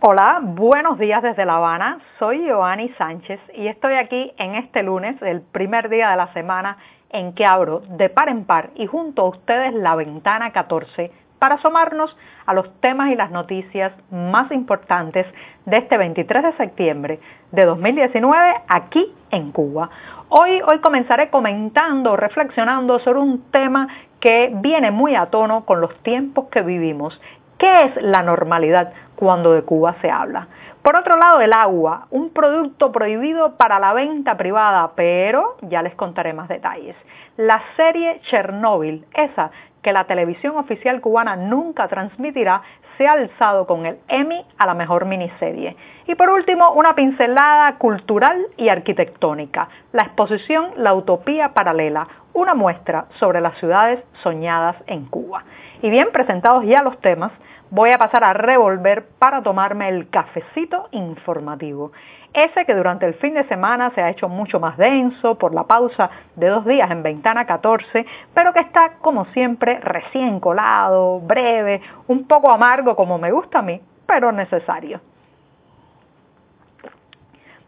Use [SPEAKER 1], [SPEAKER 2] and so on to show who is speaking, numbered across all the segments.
[SPEAKER 1] Hola, buenos días desde La Habana. Soy Joanny Sánchez y estoy aquí en este lunes, el primer día de la semana en que abro de par en par y junto a ustedes la ventana 14 para asomarnos a los temas y las noticias más importantes de este 23 de septiembre de 2019 aquí en Cuba. Hoy, hoy comenzaré comentando, reflexionando sobre un tema que viene muy a tono con los tiempos que vivimos. ¿Qué es la normalidad? Cuando de Cuba se habla. Por otro lado, el agua, un producto prohibido para la venta privada, pero ya les contaré más detalles. La serie Chernóbil, esa que la televisión oficial cubana nunca transmitirá, se ha alzado con el Emmy a la mejor miniserie. Y por último, una pincelada cultural y arquitectónica, la exposición La Utopía Paralela, una muestra sobre las ciudades soñadas en Cuba. Y bien presentados ya los temas, voy a pasar a revolver para tomarme el cafecito informativo. Ese que durante el fin de semana se ha hecho mucho más denso por la pausa de dos días en Ventana 14, pero que está como siempre recién colado, breve, un poco amargo como me gusta a mí, pero necesario.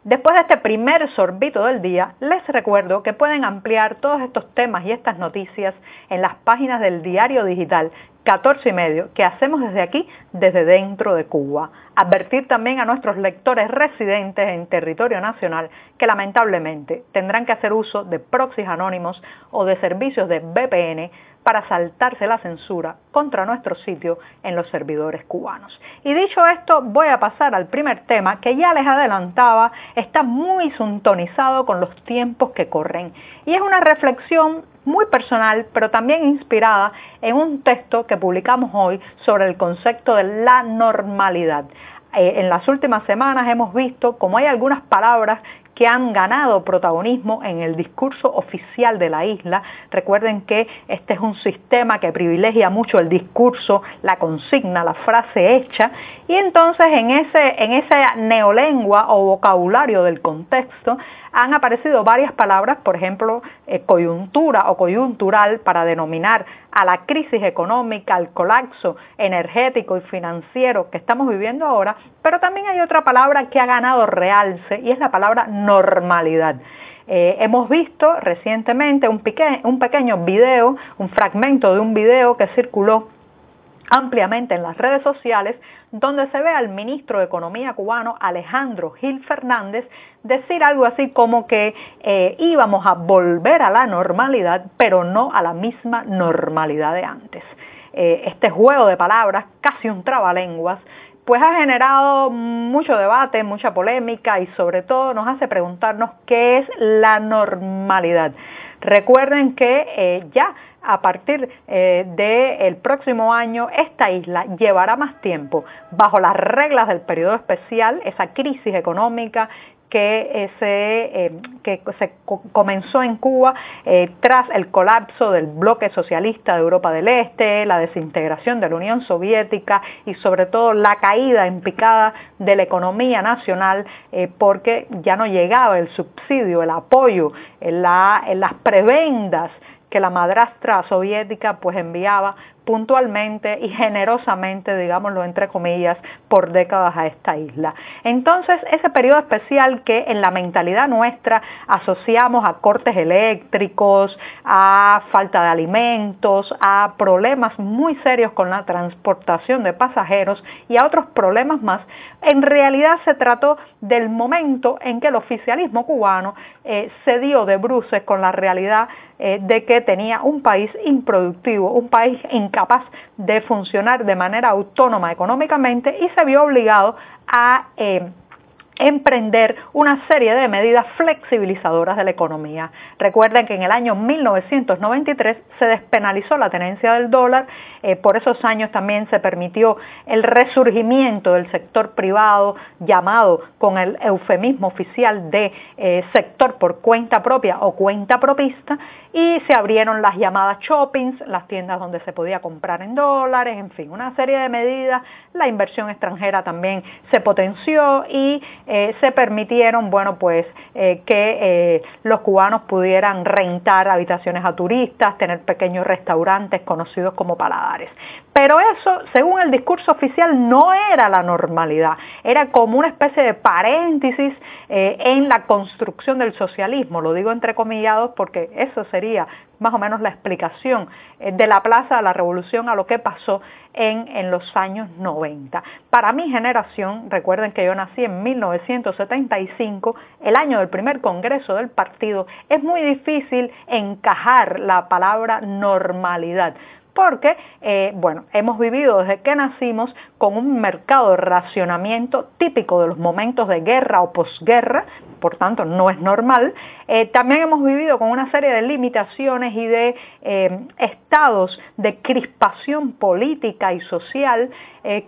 [SPEAKER 1] Después de este primer sorbito del día, les recuerdo que pueden ampliar todos estos temas y estas noticias en las páginas del diario digital 14 y medio que hacemos desde aquí, desde dentro de Cuba. Advertir también a nuestros lectores residentes en territorio nacional que lamentablemente tendrán que hacer uso de proxies anónimos o de servicios de VPN para saltarse la censura contra nuestro sitio en los servidores cubanos. Y dicho esto, voy a pasar al primer tema que ya les adelantaba, está muy sintonizado con los tiempos que corren. Y es una reflexión muy personal, pero también inspirada en un texto que publicamos hoy sobre el concepto de la normalidad. Eh, en las últimas semanas hemos visto cómo hay algunas palabras que han ganado protagonismo en el discurso oficial de la isla. Recuerden que este es un sistema que privilegia mucho el discurso, la consigna, la frase hecha, y entonces en ese, en esa neolengua o vocabulario del contexto han aparecido varias palabras, por ejemplo, eh, coyuntura o coyuntural para denominar a la crisis económica, al colapso energético y financiero que estamos viviendo ahora, pero también hay otra palabra que ha ganado realce y es la palabra normalidad. Eh, hemos visto recientemente un, pequeño video, un fragmento de un video que circuló ampliamente en las redes sociales, donde se ve al ministro de Economía cubano, Alejandro Gil Fernández, decir algo así como que eh, íbamos a volver a la normalidad, pero no a la misma normalidad de antes. Eh, este juego de palabras, casi un trabalenguas, pues ha generado mucho debate, mucha polémica y sobre todo nos hace preguntarnos qué es la normalidad. Recuerden que eh, ya a partir eh, del próximo año esta isla llevará más tiempo bajo las reglas del periodo especial, esa crisis económica que, se, eh, que se comenzó en Cuba eh, tras el colapso del bloque socialista de Europa del Este, la desintegración de la Unión Soviética y sobre todo la caída en picada de la economía nacional porque ya no llegaba el subsidio, el apoyo, las prebendas que la madrastra soviética pues enviaba puntualmente y generosamente, digámoslo entre comillas, por décadas a esta isla. Entonces, ese periodo especial que en la mentalidad nuestra asociamos a cortes eléctricos, a falta de alimentos, a problemas muy serios con la transportación de pasajeros y a otros problemas más, en realidad se trató del momento en que el oficialismo cubano eh, se dio de bruces con la realidad eh, de que tenía un país improductivo, un país incapaz de funcionar de manera autónoma económicamente y se vio obligado a eh, emprender una serie de medidas flexibilizadoras de la economía. Recuerden que en el año 1993 se despenalizó la tenencia del dólar, eh, por esos años también se permitió el resurgimiento del sector privado llamado con el eufemismo oficial de eh, sector por cuenta propia o cuenta propista y se abrieron las llamadas shoppings, las tiendas donde se podía comprar en dólares, en fin, una serie de medidas. La inversión extranjera también se potenció y eh, se permitieron, bueno, pues eh, que eh, los cubanos pudieran rentar habitaciones a turistas, tener pequeños restaurantes conocidos como paladares. Pero eso, según el discurso oficial, no era la normalidad. era como una especie de paréntesis en la construcción del socialismo, lo digo entre comillados porque eso sería más o menos la explicación eh, de la Plaza de la Revolución a lo que pasó en, en, los años 90. Para mi generación, recuerden que yo nací en 1975, el año del primer congreso del partido, es muy difícil encajar la palabra normalidad porque, eh, bueno, hemos vivido desde que nacimos con un mercado de racionamiento típico de los momentos de guerra o posguerra, por tanto no es normal. Eh, también hemos vivido con una serie de limitaciones y de eh, estados de crispación política y social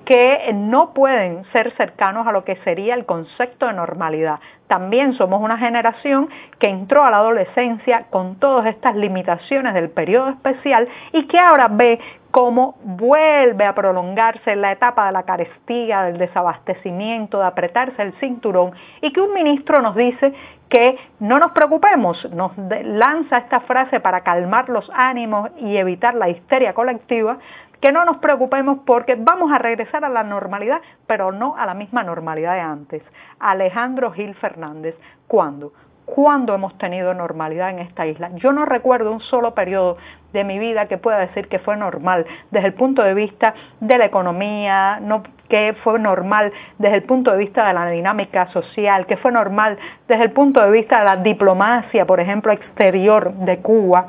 [SPEAKER 1] que no pueden ser cercanos a lo que sería el concepto de normalidad. También somos una generación que entró a la adolescencia con todas estas limitaciones del periodo especial y que ahora ve cómo vuelve a prolongarse la etapa de la carestía, del desabastecimiento, de apretarse el cinturón y que un ministro nos dice que no nos preocupemos, nos lanza esta frase para calmar los ánimos y evitar la histeria colectiva, que no nos preocupemos porque vamos a regresar a la normalidad, pero no a la misma normalidad de antes. Alejandro Gil Fernández, ¿cuándo? ¿Cuándo hemos tenido normalidad en esta isla? Yo no recuerdo un solo periodo de mi vida que pueda decir que fue normal desde el punto de vista de la economía, no, que fue normal desde el punto de vista de la dinámica social, que fue normal desde el punto de vista de la diplomacia, por ejemplo, exterior de Cuba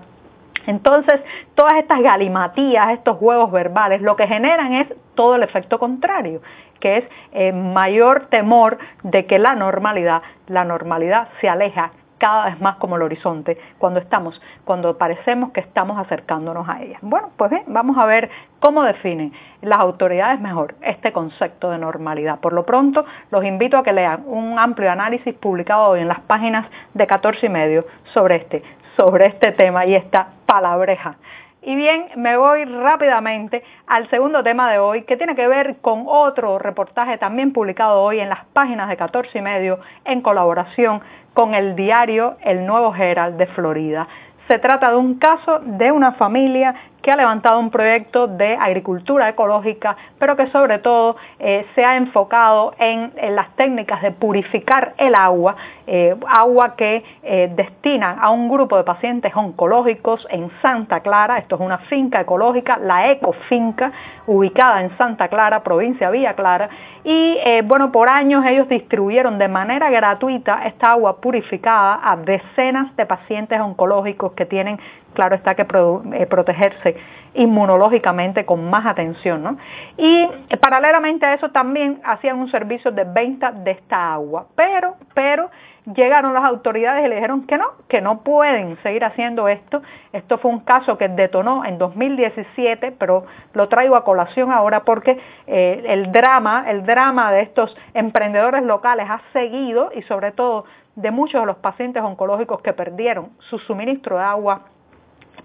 [SPEAKER 1] entonces, todas estas galimatías, estos juegos verbales, lo que generan es todo el efecto contrario, que es eh, mayor temor de que la normalidad, la normalidad se aleja cada vez más como el horizonte cuando estamos, cuando parecemos que estamos acercándonos a ella. Bueno, pues bien, vamos a ver cómo definen las autoridades mejor este concepto de normalidad. Por lo pronto, los invito a que lean un amplio análisis publicado hoy en las páginas de 14 y medio sobre este sobre este tema y esta palabreja. Y bien, me voy rápidamente al segundo tema de hoy, que tiene que ver con otro reportaje también publicado hoy en las páginas de 14 y medio en colaboración con el diario El Nuevo Herald de Florida. Se trata de un caso de una familia que ha levantado un proyecto de agricultura ecológica, pero que sobre todo eh, se ha enfocado en, las técnicas de purificar el agua, eh, agua que eh, destinan a un grupo de pacientes oncológicos en Santa Clara, esto es una finca ecológica, la Ecofinca, ubicada en Santa Clara, provincia Villa Clara, y bueno, por años ellos distribuyeron de manera gratuita esta agua purificada a decenas de pacientes oncológicos que tienen claro está que eh, protegerse inmunológicamente con más atención. ¿no? Y paralelamente a eso también hacían un servicio de venta de esta agua, pero, pero llegaron las autoridades y le dijeron que no, que no pueden seguir haciendo esto. Esto fue un caso que detonó en 2017, pero lo traigo a colación ahora porque eh, el drama, el drama de estos emprendedores locales ha seguido y sobre todo de muchos de los pacientes oncológicos que perdieron su suministro de agua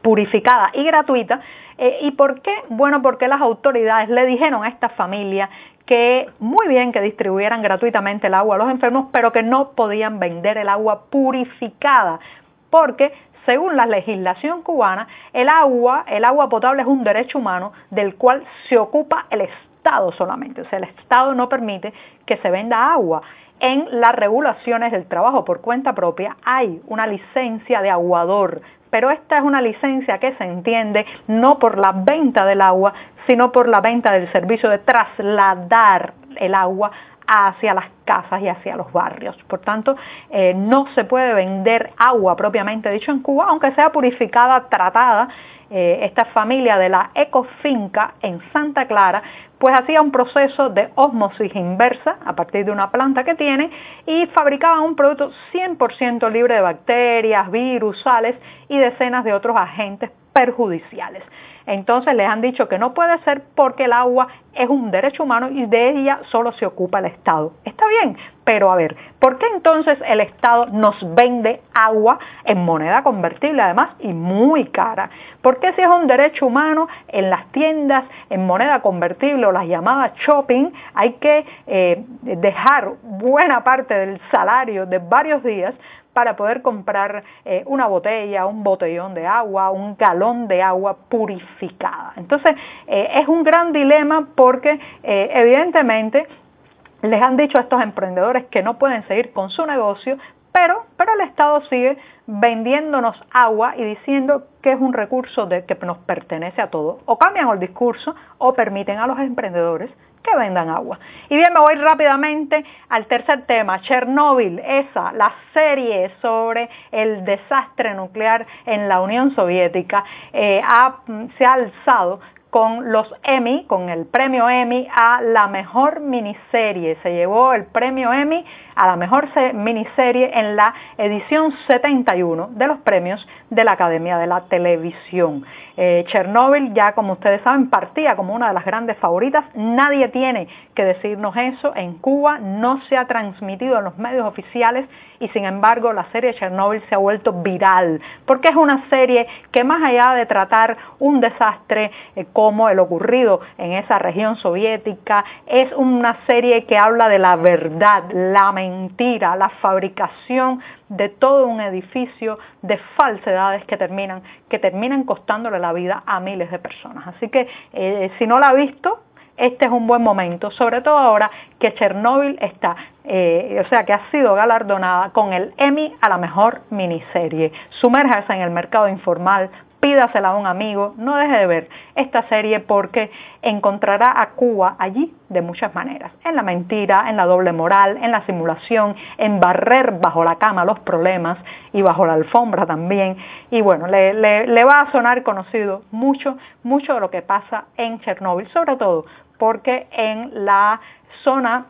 [SPEAKER 1] purificada y gratuita. Eh, ¿Y por qué? Bueno, porque las autoridades le dijeron a esta familia que muy bien que distribuyeran gratuitamente el agua a los enfermos, pero que no podían vender el agua purificada, porque según la legislación cubana, el agua, el agua potable es un derecho humano del cual se ocupa el Estado solamente. O sea, el Estado no permite que se venda agua. En las regulaciones del trabajo por cuenta propia hay una licencia de aguador pero esta es una licencia que se entiende no por la venta del agua, sino por la venta del servicio de trasladar el agua hacia las casas y hacia los barrios. Por tanto, eh, no se puede vender agua propiamente dicho en Cuba, aunque sea purificada, tratada. Eh, esta familia de la Ecofinca en Santa Clara pues hacía un proceso de osmosis inversa a partir de una planta que tiene y fabricaban un producto 100% libre de bacterias, virus, sales y decenas de otros agentes perjudiciales. Entonces les han dicho que no puede ser porque el agua es un derecho humano y de ella solo se ocupa el Estado. Está bien, pero a ver, ¿por qué entonces el Estado nos vende agua en moneda convertible además y muy cara? ¿Por qué si es un derecho humano en las tiendas en moneda convertible o las llamadas shopping hay que eh, dejar buena parte del salario de varios días para poder comprar eh, una botella, un botellón de agua, un galón de agua purificada. Entonces, eh, es un gran dilema porque evidentemente les han dicho a estos emprendedores que no pueden seguir con su negocio, pero, pero el Estado sigue vendiéndonos agua y diciendo que es un recurso de, que nos pertenece a todos. O cambian el discurso o permiten a los emprendedores que vendan agua. Y bien, me voy rápidamente al tercer tema, Chernóbil, esa, la serie sobre el desastre nuclear en la Unión Soviética, eh, se ha alzado con los Emmy, con el premio Emmy a la mejor miniserie. Se llevó el premio Emmy a la mejor miniserie en la edición 71 de los premios de la Academia de la Televisión. Eh, Chernobyl ya, como ustedes saben, partía como una de las grandes favoritas. Nadie tiene que decirnos eso. En Cuba no se ha transmitido en los medios oficiales y sin embargo la serie Chernobyl se ha vuelto viral porque es una serie que más allá de tratar un desastre eh, como el ocurrido en esa región soviética, es una serie que habla de la verdad, la mentira, la fabricación de todo un edificio de falsedades que terminan, que terminan costándole la vida a miles de personas. Así que eh, si no la ha visto, este es un buen momento, sobre todo ahora que Chernóbil está, eh, o sea, que ha sido galardonada con el Emmy a la mejor miniserie. Sumérjase en el mercado informal, pídasela a un amigo, no deje de ver esta serie porque encontrará a Cuba allí de muchas maneras, en la mentira, en la doble moral, en la simulación, en barrer bajo la cama los problemas y bajo la alfombra también. Y bueno, le, le va a sonar conocido mucho, mucho de lo que pasa en Chernóbil, sobre todo porque en la zona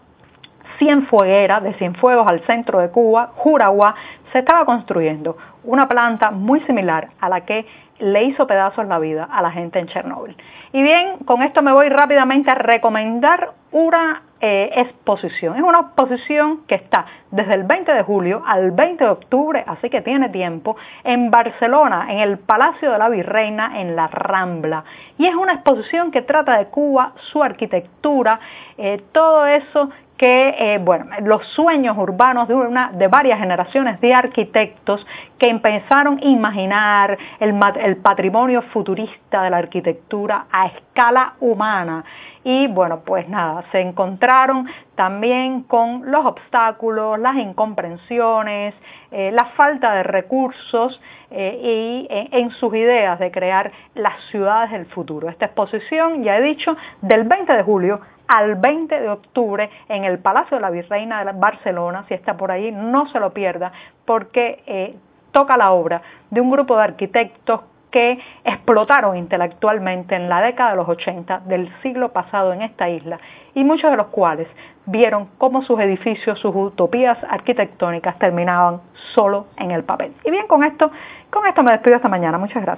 [SPEAKER 1] Cienfueguera, de Cienfuegos al centro de Cuba, Juragua, se estaba construyendo una planta muy similar a la que le hizo pedazos la vida a la gente en Chernóbil. Y bien, con esto me voy rápidamente a recomendar una eh, exposición. Es una exposición que está desde el 20 de julio al 20 de octubre, así que tiene tiempo, en Barcelona, en el Palacio de la Virreina, en la Rambla. Y es una exposición que trata de Cuba, su arquitectura, eh, todo eso que, eh, bueno, los sueños urbanos de, una, de varias generaciones de arquitectos que empezaron a imaginar el, patrimonio futurista de la arquitectura a escala humana. Y bueno, pues nada, se encontraron también con los obstáculos, las incomprensiones, eh, la falta de recursos eh, y en sus ideas de crear las ciudades del futuro. Esta exposición, ya he dicho, del 20 de julio al 20 de octubre en el Palacio de la Virreina de Barcelona, si está por ahí, no se lo pierda, porque eh, toca la obra de un grupo de arquitectos que explotaron intelectualmente en la década de los 80 del siglo pasado en esta isla y muchos de los cuales vieron cómo sus edificios, sus utopías arquitectónicas terminaban solo en el papel. Y bien, con esto, con esto me despido esta mañana. Muchas gracias.